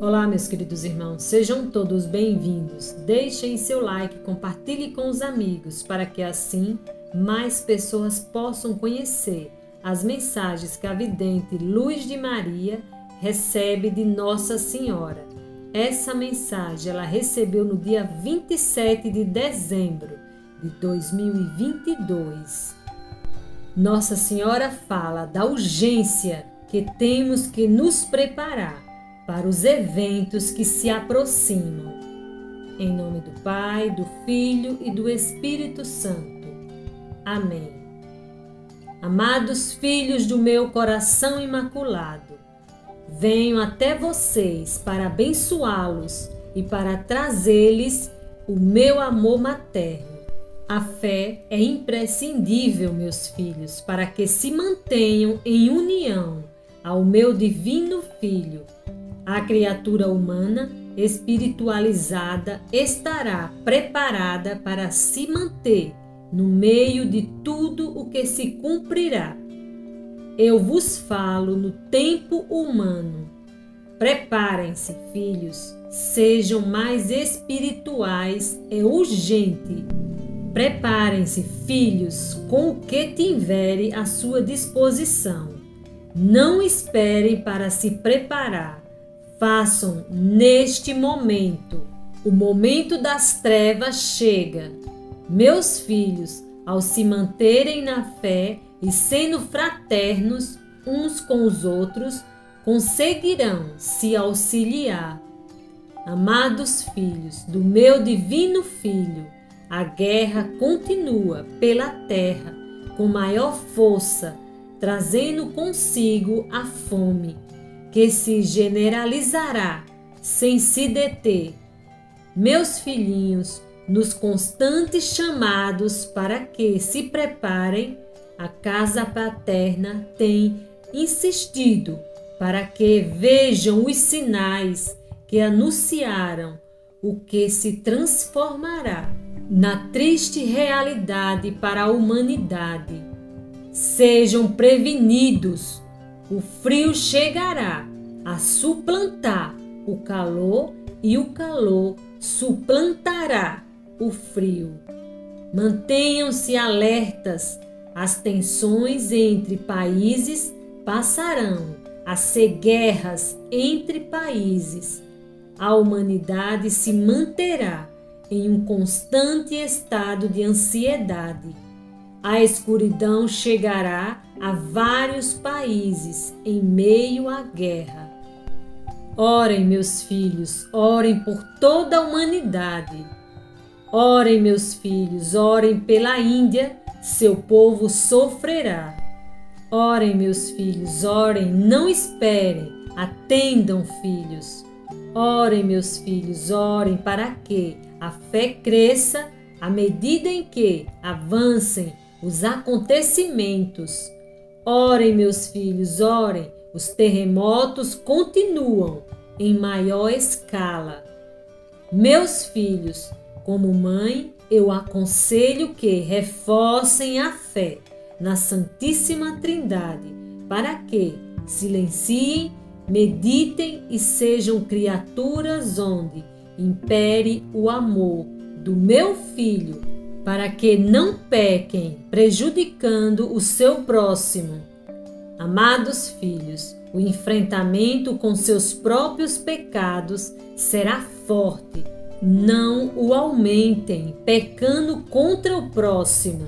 Olá, meus queridos irmãos, sejam todos bem-vindos. Deixem seu like, compartilhe com os amigos, para que assim mais pessoas possam conhecer as mensagens que a vidente Luz de Maria recebe de Nossa Senhora. Essa mensagem ela recebeu no dia 27 de dezembro de 2022. Nossa Senhora fala da urgência que temos que nos preparar para os eventos que se aproximam. Em nome do Pai, do Filho e do Espírito Santo. Amém. Amados filhos do meu coração imaculado, venho até vocês para abençoá-los e para trazer-lhes o meu amor materno. A fé é imprescindível, meus filhos, para que se mantenham em união ao meu divino Filho. A criatura humana espiritualizada estará preparada para se manter no meio de tudo o que se cumprirá. Eu vos falo no tempo humano. Preparem-se, filhos, sejam mais espirituais, é urgente. Preparem-se, filhos, com o que tiverem à sua disposição. Não esperem para se preparar. Façam neste momento. O momento das trevas chega. Meus filhos, ao se manterem na fé e sendo fraternos uns com os outros, conseguirão se auxiliar. Amados filhos do meu divino Filho, a guerra continua pela terra com maior força, trazendo consigo a fome, que se generalizará sem se deter. Meus filhinhos, nos constantes chamados para que se preparem, a casa paterna tem insistido para que vejam os sinais que anunciaram o que se transformará na triste realidade para a humanidade. Sejam prevenidos, o frio chegará a suplantar o calor e o calor suplantará o frio. Mantenham-se alertas, as tensões entre países passarão a ser guerras entre países. A humanidade se manterá em um constante estado de ansiedade. A escuridão chegará a vários países em meio à guerra. Orem, meus filhos, orem por toda a humanidade Orem, meus filhos, orem pela Índia, seu povo sofrerá. Orem, meus filhos, orem, não esperem, atendam, filhos. Orem, meus filhos, orem para que a fé cresça à medida em que avancem os acontecimentos. Orem, meus filhos, orem, os terremotos continuam em maior escala. Meus filhos, como mãe, eu aconselho que reforcem a fé na Santíssima Trindade, para que silenciem, meditem e sejam criaturas onde impere o amor do meu filho, para que não pequem, prejudicando o seu próximo. Amados filhos, o enfrentamento com seus próprios pecados será forte não o aumentem, pecando contra o próximo.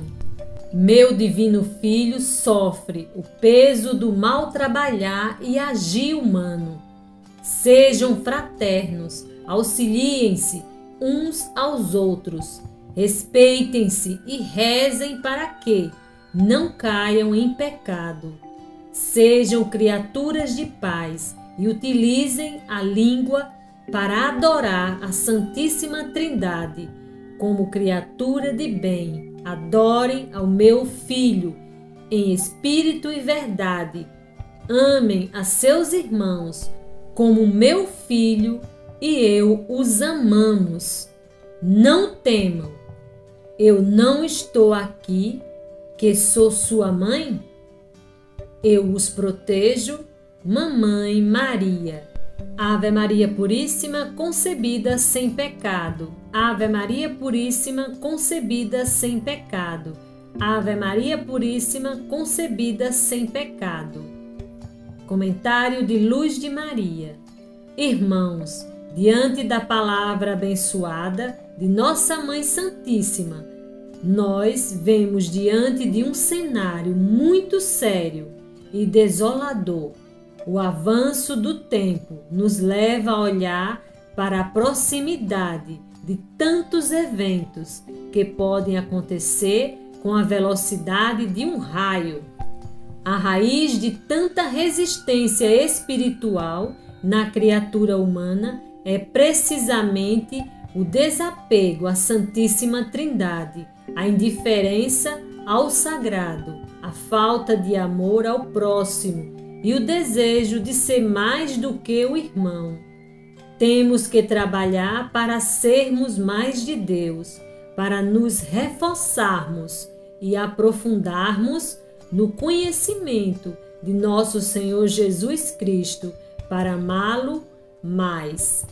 Meu divino filho sofre o peso do mal trabalhar e agir humano. Sejam fraternos, auxiliem-se uns aos outros, respeitem-se e rezem para que não caiam em pecado. Sejam criaturas de paz e utilizem a língua para adorar a Santíssima Trindade como criatura de bem. Adorem ao meu Filho em espírito e verdade. Amem a seus irmãos como meu filho e eu os amamos. Não temam, eu não estou aqui, que sou sua mãe? Eu os protejo, Mamãe Maria. Ave Maria Puríssima, concebida sem pecado. Ave Maria Puríssima, concebida sem pecado. Ave Maria Puríssima, concebida sem pecado. Comentário de Luz de Maria. Irmãos, diante da palavra abençoada de Nossa Mãe Santíssima, nós vemos diante de um cenário muito sério e desolador o avanço do tempo nos leva a olhar para a proximidade de tantos eventos que podem acontecer com a velocidade de um raio. A raiz de tanta resistência espiritual na criatura humana é precisamente o desapego à Santíssima Trindade, a indiferença ao sagrado, a falta de amor ao próximo e o desejo de ser mais do que o irmão. Temos que trabalhar para sermos mais de Deus, para nos reforçarmos e aprofundarmos no conhecimento de nosso Senhor Jesus Cristo, para amá-lo mais.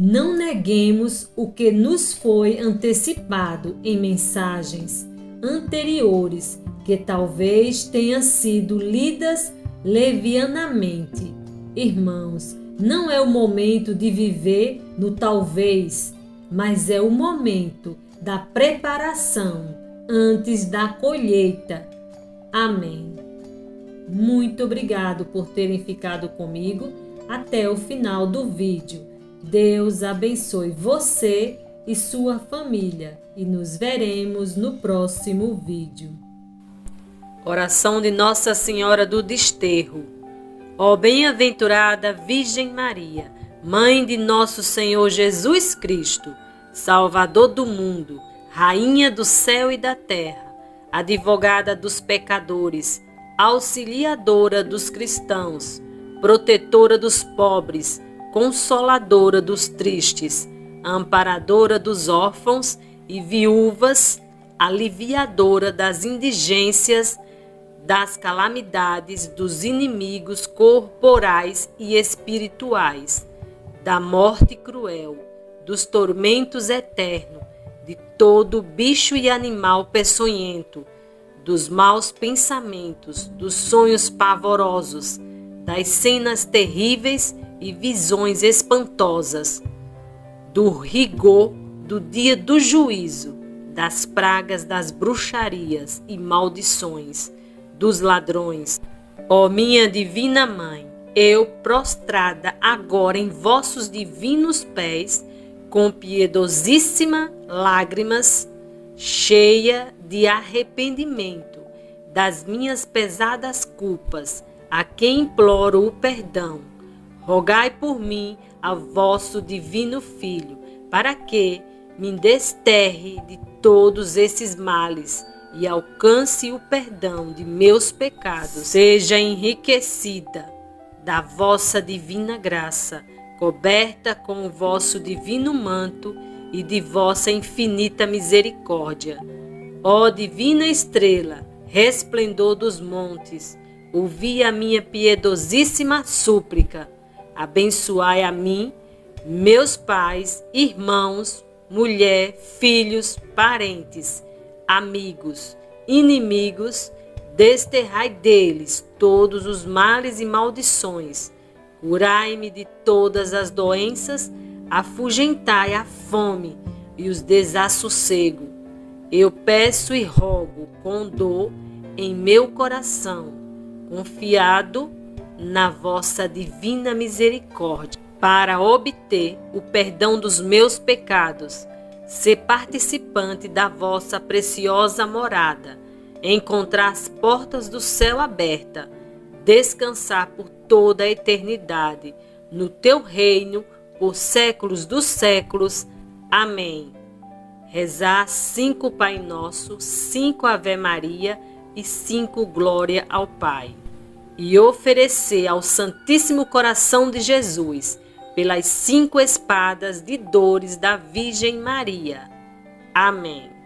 Não neguemos o que nos foi antecipado em mensagens anteriores que talvez tenham sido lidas levianamente. Irmãos, não é o momento de viver no talvez, mas é o momento da preparação antes da colheita. Amém. Muito obrigado por terem ficado comigo até o final do vídeo. Deus abençoe você e sua família e nos veremos no próximo vídeo. Oração de Nossa Senhora do Desterro. Ó bem-aventurada Virgem Maria, Mãe de nosso Senhor Jesus Cristo, Salvador do mundo, Rainha do céu e da terra, advogada dos pecadores, auxiliadora dos cristãos, protetora dos pobres, consoladora dos tristes, amparadora dos órfãos e viúvas, aliviadora das indigências das calamidades dos inimigos corporais e espirituais, da morte cruel, dos tormentos eternos, de todo bicho e animal peçonhento, dos maus pensamentos, dos sonhos pavorosos, das cenas terríveis e visões espantosas, do rigor do dia do juízo, das pragas das bruxarias e maldições dos ladrões. Ó minha divina mãe, eu prostrada agora em vossos divinos pés, com piedosíssima lágrimas, cheia de arrependimento das minhas pesadas culpas, a quem imploro o perdão. Rogai por mim a vosso divino Filho, para que me desterre de todos esses males e alcance o perdão de meus pecados. Seja enriquecida da vossa divina graça, coberta com o vosso divino manto e de vossa infinita misericórdia. Ó divina estrela, resplendor dos montes, ouvi a minha piedosíssima súplica. Abençoai a mim, meus pais, irmãos, mulher, filhos, parentes amigos, inimigos, desterrai deles todos os males e maldições. Curai-me de todas as doenças, afugentai a fome e os desassossego. Eu peço e rogo com dor em meu coração, confiado na vossa divina misericórdia, para obter o perdão dos meus pecados ser participante da vossa preciosa morada, encontrar as portas do céu abertas, descansar por toda a eternidade no teu reino por séculos dos séculos. Amém. Rezar cinco Pai Nosso, cinco Ave Maria e cinco Glória ao Pai. E oferecer ao Santíssimo Coração de Jesus pelas cinco espadas de dores da Virgem Maria. Amém.